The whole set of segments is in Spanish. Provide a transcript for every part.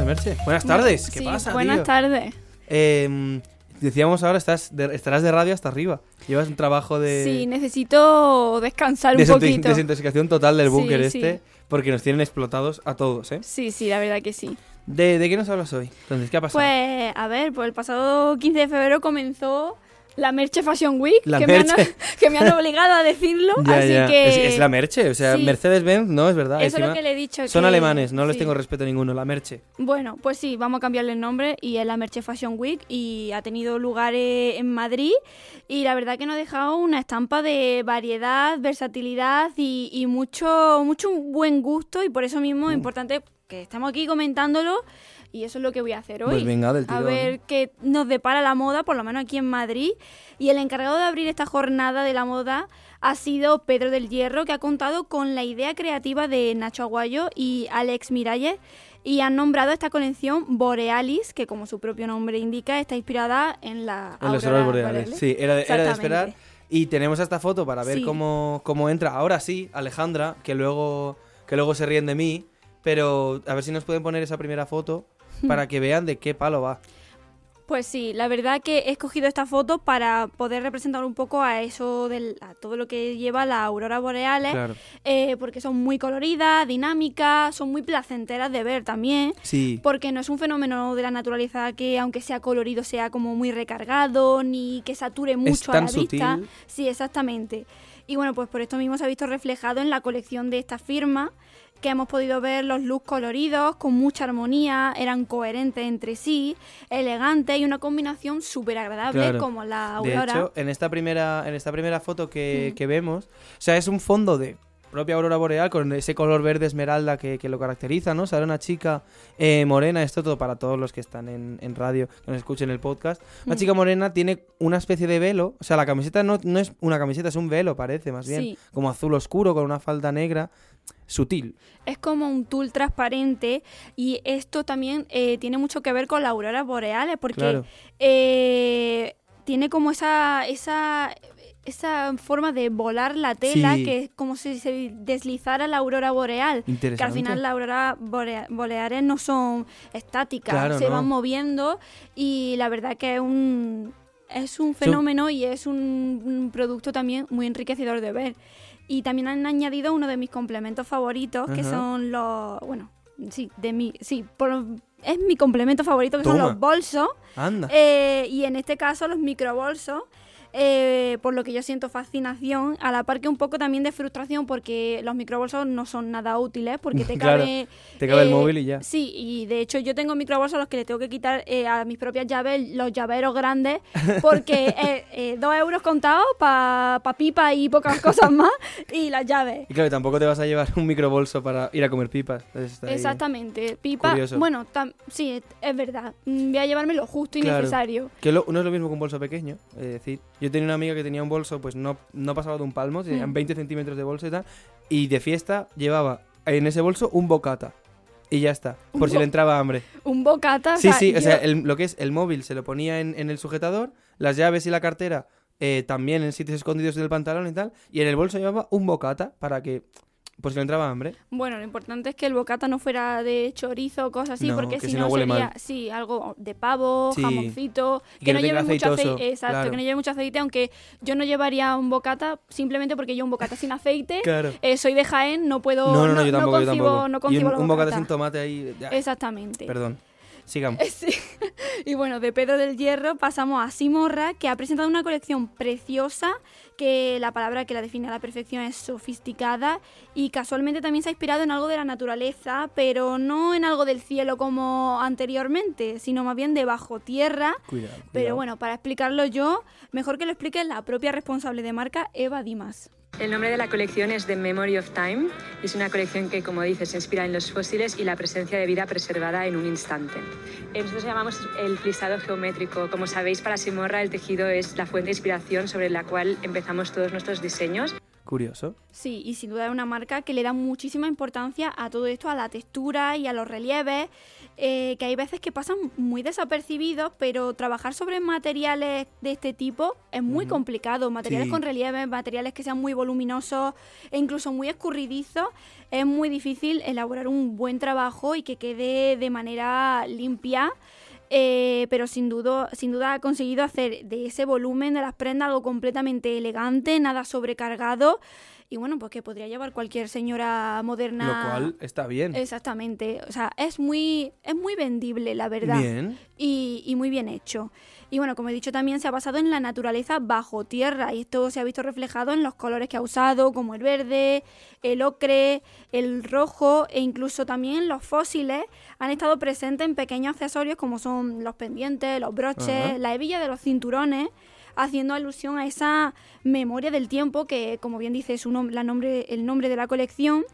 Buenos días, Merche. Buenas tardes. ¿Qué Sí, pasa, Buenas tío? tardes. Eh, decíamos ahora, estás de- estarás de radio hasta arriba. Llevas un trabajo de, Sí, necesito descansar un poquito. desintoxicación total del búnker sí. este, porque nos tienen explotados a todos, ¿eh? Sí, sí, la verdad que sí. ¿De, de qué nos hablas hoy? Entonces, ¿qué ha pasado? Pues, a ver, pues el pasado 15 de febrero comenzó la Merche Fashion Week, que, Me han, que me han obligado a decirlo, Ya, así ya. que... Es, es la Merche, o sea, Sí. Mercedes-Benz, no, es verdad. Eso es lo que le he dicho. Son que- alemanes, no les tengo respeto ninguno, la Merche. Bueno, pues sí, vamos a cambiarle el nombre y es la Merche Fashion Week y ha tenido lugar en Madrid y la verdad que nos ha dejado una estampa de variedad, versatilidad y, y mucho, mucho buen gusto y por eso mismo Mm. es importante que estemos aquí comentándolo y eso es lo que voy a hacer hoy. Pues venga, del a ver qué nos depara la moda, por lo menos aquí en Madrid. Y el encargado de abrir esta jornada de la moda ha sido Pedro del Hierro, que ha contado con la idea creativa de Nacho Aguayo y Alex Miralles y han nombrado esta colección Borealis, que como su propio nombre indica, está inspirada en la En los aurora auroras boreales. Sí, era de, era de esperar. Y tenemos esta foto para ver Sí. cómo, cómo entra. Ahora sí, Alejandra, que luego, que luego se ríen de mí. Pero a ver si nos pueden poner esa primera foto. Para que vean de qué palo va. Pues sí, la verdad que he escogido esta foto para poder representar un poco a eso, del, a todo lo que lleva la aurora boreales, Claro. eh, porque son muy coloridas, dinámicas, son muy placenteras de ver también. Sí. Porque no es un fenómeno de la naturaleza que, aunque sea colorido, sea como muy recargado, ni que sature mucho a tan la vista. Sí, exactamente. Y bueno, pues por esto mismo se ha visto reflejado en la colección de esta firma, que hemos podido ver los looks coloridos, con mucha armonía, eran coherentes entre sí, elegantes y una combinación súper agradable, Claro. como la De aurora. hecho, en esta primera, en esta primera foto que, Mm. que vemos, o sea, es un fondo de propia aurora boreal con ese color verde esmeralda que, que lo caracteriza, ¿no? Sale una chica eh, morena, esto todo para todos los que están en, en radio, que nos escuchen el podcast. Una Mm. chica morena tiene una especie de velo, o sea, la camiseta no, no es una camiseta, es un velo, parece, más bien. Sí. Como azul oscuro, con una falda negra, sutil. Es como un tul transparente y esto también eh, tiene mucho que ver con las auroras boreales porque Claro. eh, tiene como esa, esa, esa forma de volar la tela Sí. que es como si se deslizara la aurora boreal. Que al final las auroras borea- boreales no son estáticas, Claro, se no. van moviendo y la verdad que es un, es un fenómeno y es un, un producto también muy enriquecedor de ver. Y también han añadido uno de mis complementos favoritos, que Ajá. son los... Bueno, sí, de mi, sí por- es mi complemento favorito, que son los bolsos. Anda. Eh, y en este caso los microbolsos, eh, por lo que yo siento fascinación, a la par que un poco también de frustración, porque los microbolsos no son nada útiles, porque te Claro, cabe... te cabe el eh, móvil y ya. Sí, y de hecho yo tengo microbolsos a los que le tengo que quitar eh, a mis propias llaves los llaveros grandes, porque dos euros contados para pa pipa y pocas cosas más, y las llaves. Y claro, tampoco te vas a llevar un microbolso para ir a comer pipas. Exactamente, pipa. Curioso. Bueno, tam- sí, es, verdad. Mm, Voy a llevarme lo justo y Claro. necesario. Que lo- no es lo mismo que un bolso pequeño. Es decir, yo tenía una amiga que tenía un bolso, pues no, no pasaba de un palmo, tenían Mm. 20 centímetros de bolso y tal. Y de fiesta llevaba en ese bolso un bocata. Y ya está, por si le entraba hambre. Un bocata. Sí, o sea, sí, o sea, el- lo que es el móvil se lo ponía en, en el sujetador, las llaves y la cartera eh, también en sitios escondidos del pantalón y tal. Y en el bolso llevaba un bocata para que, si le entraba hambre. Bueno, lo importante es que el bocata no fuera de chorizo o cosas así, No, porque que si no sería, mal. sí, algo de pavo, Sí. jamoncito, que, que no no lleve mucho aceite, exacto, claro. que no lleve mucho aceite, aunque yo no llevaría un bocata simplemente porque yo un bocata sin aceite, Claro. eh, soy de Jaén, no puedo, No, no, no, yo tampoco, yo concibo, tampoco. no y concibo un, bocata sin tomate ahí. ya. Exactamente. Perdón. Sigamos. Sí. Y bueno, de Pedro del Hierro pasamos a Simorra, que ha presentado una colección preciosa, que la palabra que la define a la perfección es sofisticada y casualmente también se ha inspirado en algo de la naturaleza, pero no en algo del cielo como anteriormente, sino más bien de bajo tierra. Cuidado. Pero cuidado. bueno, para explicarlo yo, mejor que lo explique la propia responsable de marca, Eva Dimas. El nombre de la colección es The Memory of Time y es una colección que, como dices, se inspira en los fósiles y la presencia de vida preservada en un instante. Nosotros llamamos el flisado geométrico. Como sabéis, para Simorra el tejido es la fuente de inspiración sobre la cual empezamos todos nuestros diseños. Curioso. Sí, y sin duda es una marca que le da muchísima importancia a todo esto, a la textura y a los relieves, eh, que hay veces que pasan muy desapercibidos, pero trabajar sobre materiales de este tipo es muy complicado. Materiales Sí. con relieves, materiales que sean muy voluminosos e incluso muy escurridizos, es muy difícil elaborar un buen trabajo y que quede de manera limpia. Eh, pero sin duda, sin duda ha conseguido hacer de ese volumen de las prendas algo completamente elegante, nada sobrecargado y bueno, pues que podría llevar cualquier señora moderna. Lo cual está bien. Exactamente, o sea, es muy, es muy vendible, la verdad Bien. y, y muy bien hecho. Y bueno, como he dicho, también se ha basado en la naturaleza bajo tierra y esto se ha visto reflejado en los colores que ha usado, como el verde, el ocre, el rojo e incluso también los fósiles han estado presentes en pequeños accesorios como son los pendientes, los broches, la hebilla de los cinturones, haciendo alusión a esa memoria del tiempo que, como bien dice su nom- la nombre, el nombre de la colección.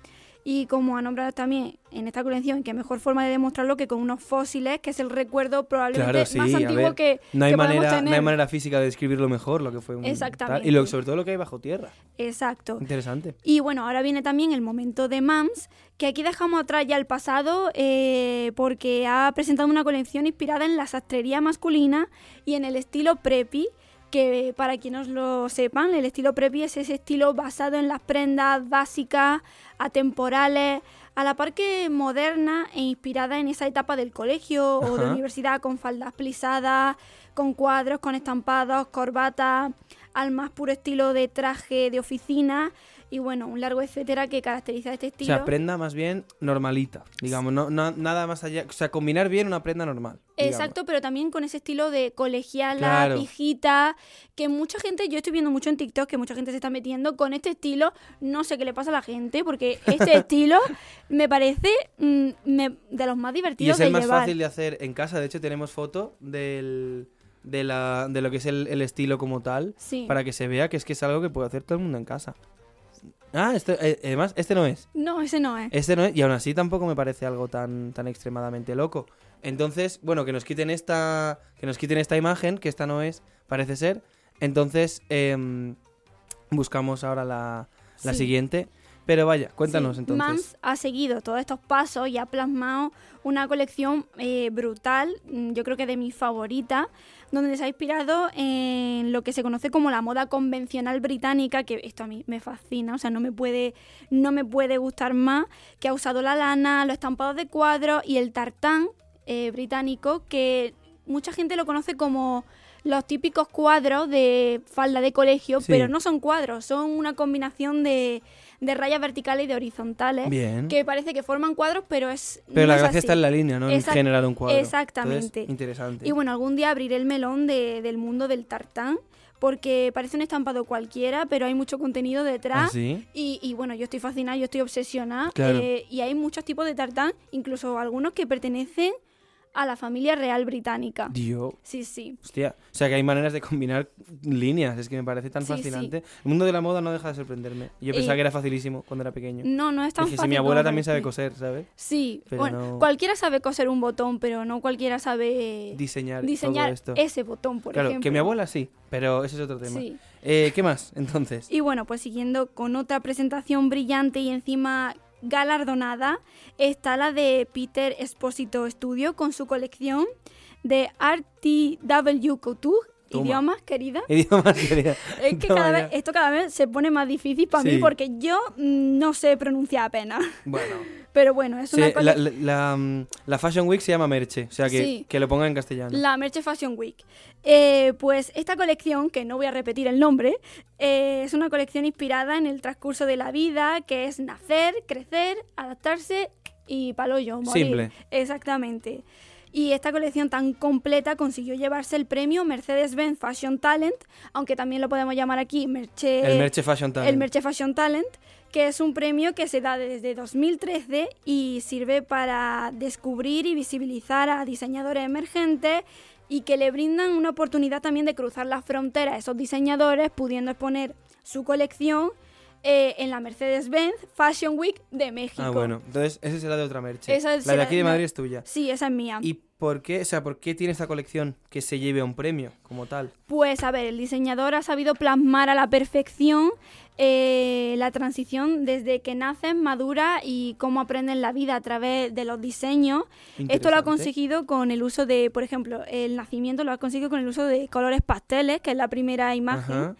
Y como ha nombrado también en esta colección, que mejor forma de demostrarlo que con unos fósiles, que es el recuerdo probablemente Claro, sí, más antiguo ver, que, No hay, que manera, no hay manera física de describirlo mejor, lo que fue un... tal. Exactamente. Y lo, sobre todo lo que hay bajo tierra. Exacto. Interesante. Y bueno, ahora viene también el momento de Mams, que aquí dejamos atrás ya el pasado eh, porque ha presentado una colección inspirada en la sastrería masculina y en el estilo preppy, que para quienes lo sepan, el estilo preppy es ese estilo basado en las prendas básicas, atemporales, a la par que moderna e inspirada en esa etapa del colegio o de universidad con faldas plisadas, con cuadros, con estampados, corbatas, al más puro estilo de traje de oficina y bueno, un largo etcétera que caracteriza este O estilo. sea, prenda más bien normalita, digamos, no, no- nada más allá, o sea, combinar bien una prenda normal. digamos. Exacto, pero también con ese estilo de colegiala, Claro. pijita, que mucha gente, yo estoy viendo mucho en TikTok que mucha gente se está metiendo con este estilo, no sé qué le pasa a la gente, porque este estilo me parece mm, me- de los más Y divertidos es el de más llevar. fácil de hacer en casa, de hecho tenemos foto del, de, la, de lo que es el, el estilo como tal, Sí. para que se vea que es que es algo que puede hacer todo el mundo en casa. Ah, este, eh, además, este no es. No, ese no es. Este no es, y aún así tampoco me parece algo tan, tan extremadamente loco. Entonces, bueno, que nos quiten esta. Que nos quiten esta imagen, que esta no es, parece ser. Entonces, em, buscamos ahora la, la Sí. siguiente. Pero vaya, cuéntanos Sí, entonces. Mans ha seguido todos estos pasos y ha plasmado una colección eh, brutal, mm, yo creo que de mis favoritas, donde se ha inspirado en lo que se conoce como la moda convencional británica, que esto a mí me fascina, o sea, no me puede, no me puede gustar más, que ha usado la lana, los estampados de cuadros y el tartán eh, británico, que mucha gente lo conoce como los típicos cuadros de falda de colegio, Sí. pero no son cuadros, son una combinación de, de rayas verticales y de horizontales Bien. que parece que forman cuadros, pero es Pero no la es gracia así. está en la línea, no en Exact- generar un cuadro. exactamente. Entonces, interesante. Y bueno, algún día abriré el melón de- del mundo del tartán, porque parece un estampado cualquiera, pero hay mucho contenido detrás. ¿Ah, sí? Y, y bueno, yo estoy fascinada, yo estoy obsesionada. Claro. eh, y hay muchos tipos de tartán, incluso algunos que pertenecen a la familia real británica. Dios. Sí, sí. Hostia, o sea que hay maneras de combinar líneas, es que me parece tan Sí, fascinante. El mundo de la moda no deja de sorprenderme. Yo pensaba Eh, que era facilísimo cuando era pequeño. No, no es tan Dije, fácil. si mi abuela también sabe coser, ¿sabes? Sí, Pero bueno, no- cualquiera sabe coser un botón, pero no cualquiera sabe Diseñar, diseñar esto. ese botón, por claro, ejemplo. que mi abuela sí, pero ese es otro tema. Sí. Eh, ¿Qué más, entonces? Y bueno, pues siguiendo con otra presentación brillante y encima galardonada, está la de Peter Esposito Studio con su colección de RTW Couture. Toma. Idiomas, querida. Idiomas querida. Es que cada vez, esto cada vez se pone más difícil para Sí. mí porque yo mm, no sé pronunciar apenas. Bueno, Pero bueno, es se- una la, colección. la- la, mm, la Fashion Week se llama Merche, o sea que, Sí. que lo ponga en castellano. La Merche Fashion Week. Eh, pues esta colección, que no voy a repetir el nombre, eh, es una colección inspirada en el transcurso de la vida, que es nacer, crecer, adaptarse y paloyo, morir. Simple. Exactamente. Y esta colección tan completa consiguió llevarse el premio Mercedes-Benz Fashion Talent, aunque también lo podemos llamar aquí Merche, el Merche Fashion Talent. el Merche Fashion Talent, que es un premio que se da desde 2013 y sirve para descubrir y visibilizar a diseñadores emergentes y que le brindan una oportunidad también de cruzar las fronteras a esos diseñadores, pudiendo exponer su colección eh, en la Mercedes-Benz Fashion Week de México. Ah, bueno, entonces esa será de otra Merche. Esa la de aquí de. Madrid es tuya. Sí, esa es mía. ¿Y por qué, o sea, por qué tiene esta colección que se lleve a un premio como tal? Pues a ver, el diseñador ha sabido plasmar a la perfección eh, la transición desde que nacen, madura y cómo aprenden la vida a través de los diseños. Esto lo ha conseguido con el uso de, por ejemplo, el nacimiento lo ha conseguido con el uso de colores pasteles, que es la primera imagen, Ajá.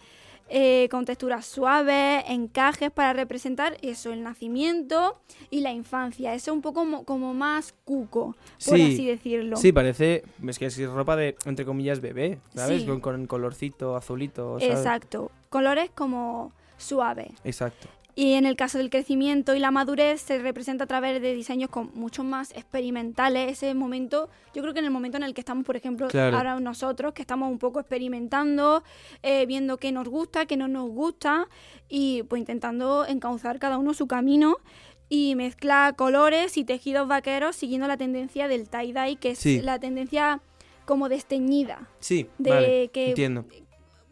Eh, con texturas suaves, encajes para representar eso, el nacimiento y la infancia. Eso un poco mo- como más cuco, por Sí, así decirlo. Sí, parece. Es que es ropa de, entre comillas, bebé, ¿sabes? Sí. Con, con colorcito azulito, ¿sabes? Exacto. Colores como suaves. Exacto. Y en el caso del crecimiento y la madurez se representa a través de diseños con mucho más experimentales. Ese momento, yo creo que en el momento en el que estamos, por ejemplo, Claro. ahora nosotros, que estamos un poco experimentando, eh, viendo qué nos gusta, qué no nos gusta, y pues intentando encauzar cada uno su camino y mezcla colores y tejidos vaqueros siguiendo la tendencia del tie-dye, que es Sí. la tendencia como desteñida. Sí, De vale. que- Entiendo.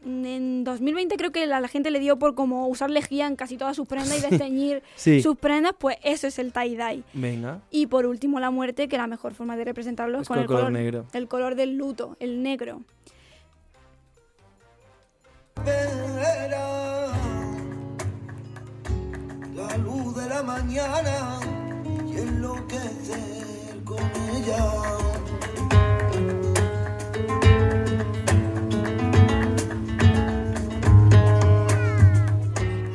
En 2020 creo que a la gente le dio por como usar lejía en casi todas sus prendas y desteñir Sí. sus prendas, pues eso es el tie-dye. Venga. Y por último la muerte, que la mejor forma de representarlo es Es con con el color color, negro. el color del luto, el negro. La luz de la mañana y enloquecer con ella.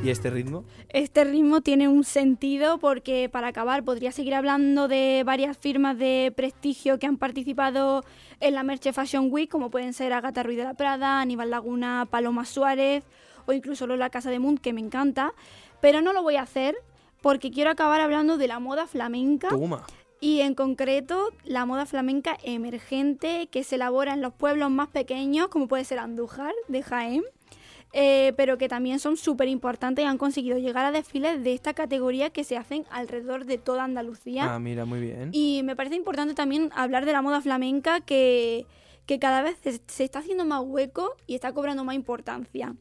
¿Y este ritmo? Este ritmo tiene un sentido porque para acabar podría seguir hablando de varias firmas de prestigio que han participado en la Merche Fashion Week, como pueden ser Agatha Ruiz de la Prada, Aníbal Laguna, Paloma Suárez o incluso Lola Casa de Munt, que me encanta. Pero no lo voy a hacer porque quiero acabar hablando de la moda flamenca Toma. y en concreto la moda flamenca emergente que se elabora en los pueblos más pequeños, como puede ser Andújar de Jaén, eh, pero que también son súper importantes y han conseguido llegar a desfiles de esta categoría que se hacen alrededor de toda Andalucía. Ah, mira, muy bien. Y me parece importante también hablar de la moda flamenca que, que cada vez se, se está haciendo más hueco y está cobrando más importancia.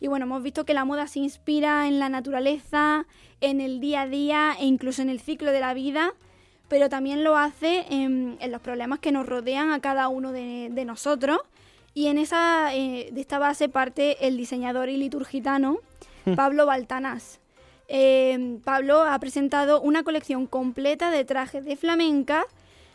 Y bueno, hemos visto que la moda se inspira en la naturaleza, en el día a día e incluso en el ciclo de la vida, pero también lo hace en, en los problemas que nos rodean a cada uno de, de nosotros. Y en esa, eh, de esta base parte el diseñador y liturgitano Pablo Baltanás. Eh, Pablo ha presentado una colección completa de trajes de flamenca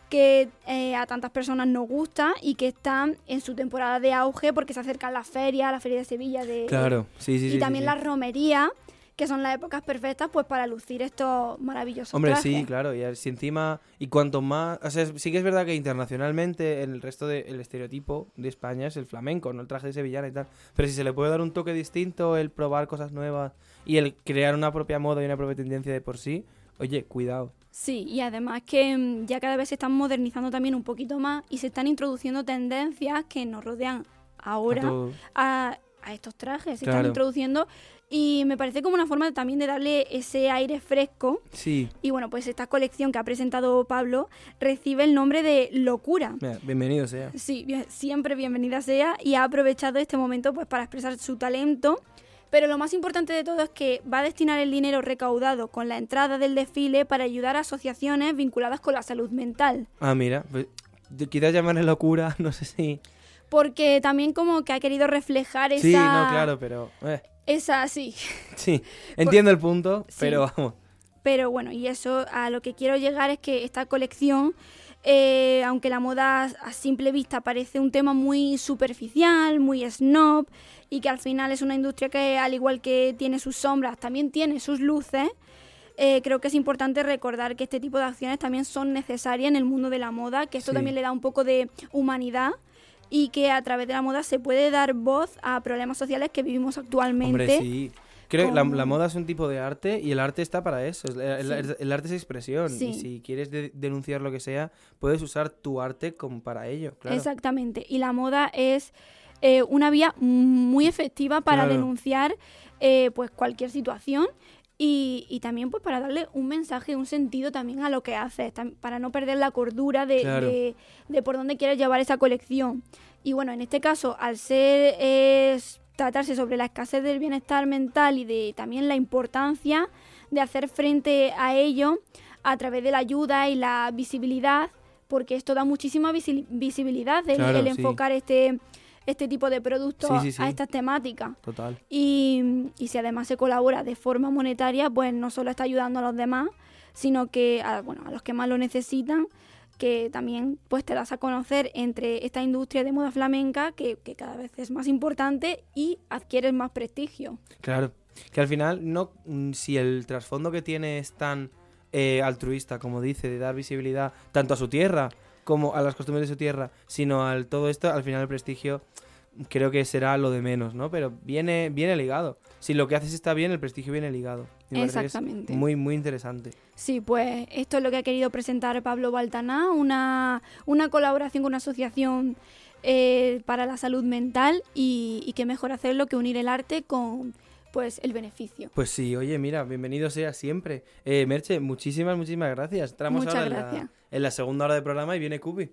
que eh, a tantas personas nos gusta y que están en su temporada de auge porque se acercan las ferias, la feria de Sevilla de, Claro, sí, sí, y sí. también sí, las romerías, que son las épocas perfectas pues para lucir estos maravillosos Hombre, trajes. sí, claro. Y si encima. Y cuanto más. O sea, sí que es verdad que internacionalmente el resto del estereotipo de España es el flamenco, no el traje de sevillana y tal. Pero si se le puede dar un toque distinto, el probar cosas nuevas y el crear una propia moda y una propia tendencia de por sí, oye, cuidado. Sí, y además que mm, ya cada vez se están modernizando también un poquito más y se están introduciendo tendencias que nos rodean ahora a, a estos trajes. Se Claro. están introduciendo y me parece como una forma también de darle ese aire fresco. Sí, Y bueno, pues esta colección que ha presentado Pablo recibe el nombre de Locura. bienvenido sea. Sí, bien- siempre bienvenida sea y ha aprovechado este momento pues para expresar su talento. Pero lo más importante de todo es que va a destinar el dinero recaudado con la entrada del desfile para ayudar a asociaciones vinculadas con la salud mental. Ah, mira, pues, quizás llamarle locura, no sé si. Porque también como que ha querido reflejar esa... Sí, no, claro, pero. eh, Esa, sí. sí, entiendo el punto, Sí. pero vamos. Pero bueno, y eso a lo que quiero llegar es que esta colección, eh, aunque la moda a simple vista parece un tema muy superficial, muy snob, y que al final es una industria que al igual que tiene sus sombras, también tiene sus luces, eh, creo que es importante recordar que este tipo de acciones también son necesarias en el mundo de la moda, que esto Sí. también le da un poco de humanidad y que a través de la moda se puede dar voz a problemas sociales que vivimos actualmente. Hombre, sí. Creo que la, la moda es un tipo de arte y el arte está para eso. El, el- Sí. el arte es expresión. Sí. Y si quieres de- denunciar lo que sea, puedes usar tu arte como para ello. Claro. Exactamente. Y la moda es eh, una vía muy efectiva para Claro. denunciar eh, pues cualquier situación y, y también pues para darle un mensaje, un sentido también a lo que haces, para no perder la cordura de, Claro. de- de por dónde quieres llevar esa colección. Y bueno, en este caso, al ser eh, tratarse sobre la escasez del bienestar mental y de también la importancia de hacer frente a ello a través de la ayuda y la visibilidad, porque esto da muchísima visi- visibilidad el, Claro, el sí. enfocar este este tipo de productos Sí, sí, sí. a estas temáticas. Total. Y, y si además se colabora de forma monetaria, pues no solo está ayudando a los demás, sino que a, bueno, a los que más lo necesitan, que también pues te das a conocer entre esta industria de moda flamenca que, que cada vez es más importante y adquieres más prestigio. Claro. Que al final, no mm, si el trasfondo que tiene es tan eh, altruista, como dice, de dar visibilidad tanto a su tierra como a las costumbres de su tierra, sino al todo esto, al final el prestigio creo que será lo de menos, ¿no? Pero viene, viene ligado. Si lo que haces está bien, el prestigio viene ligado. Exactamente. muy, muy interesante. Sí, pues esto es lo que ha querido presentar Pablo Baltaná, una, una colaboración con una asociación eh, para la salud mental y, y qué mejor hacerlo que unir el arte con pues el beneficio. Pues sí, oye, mira, bienvenido sea siempre. Eh, Merche, muchísimas, muchísimas gracias. Entramos Muchas ahora en la- gracias. En, la, segunda hora del programa y viene Cubi.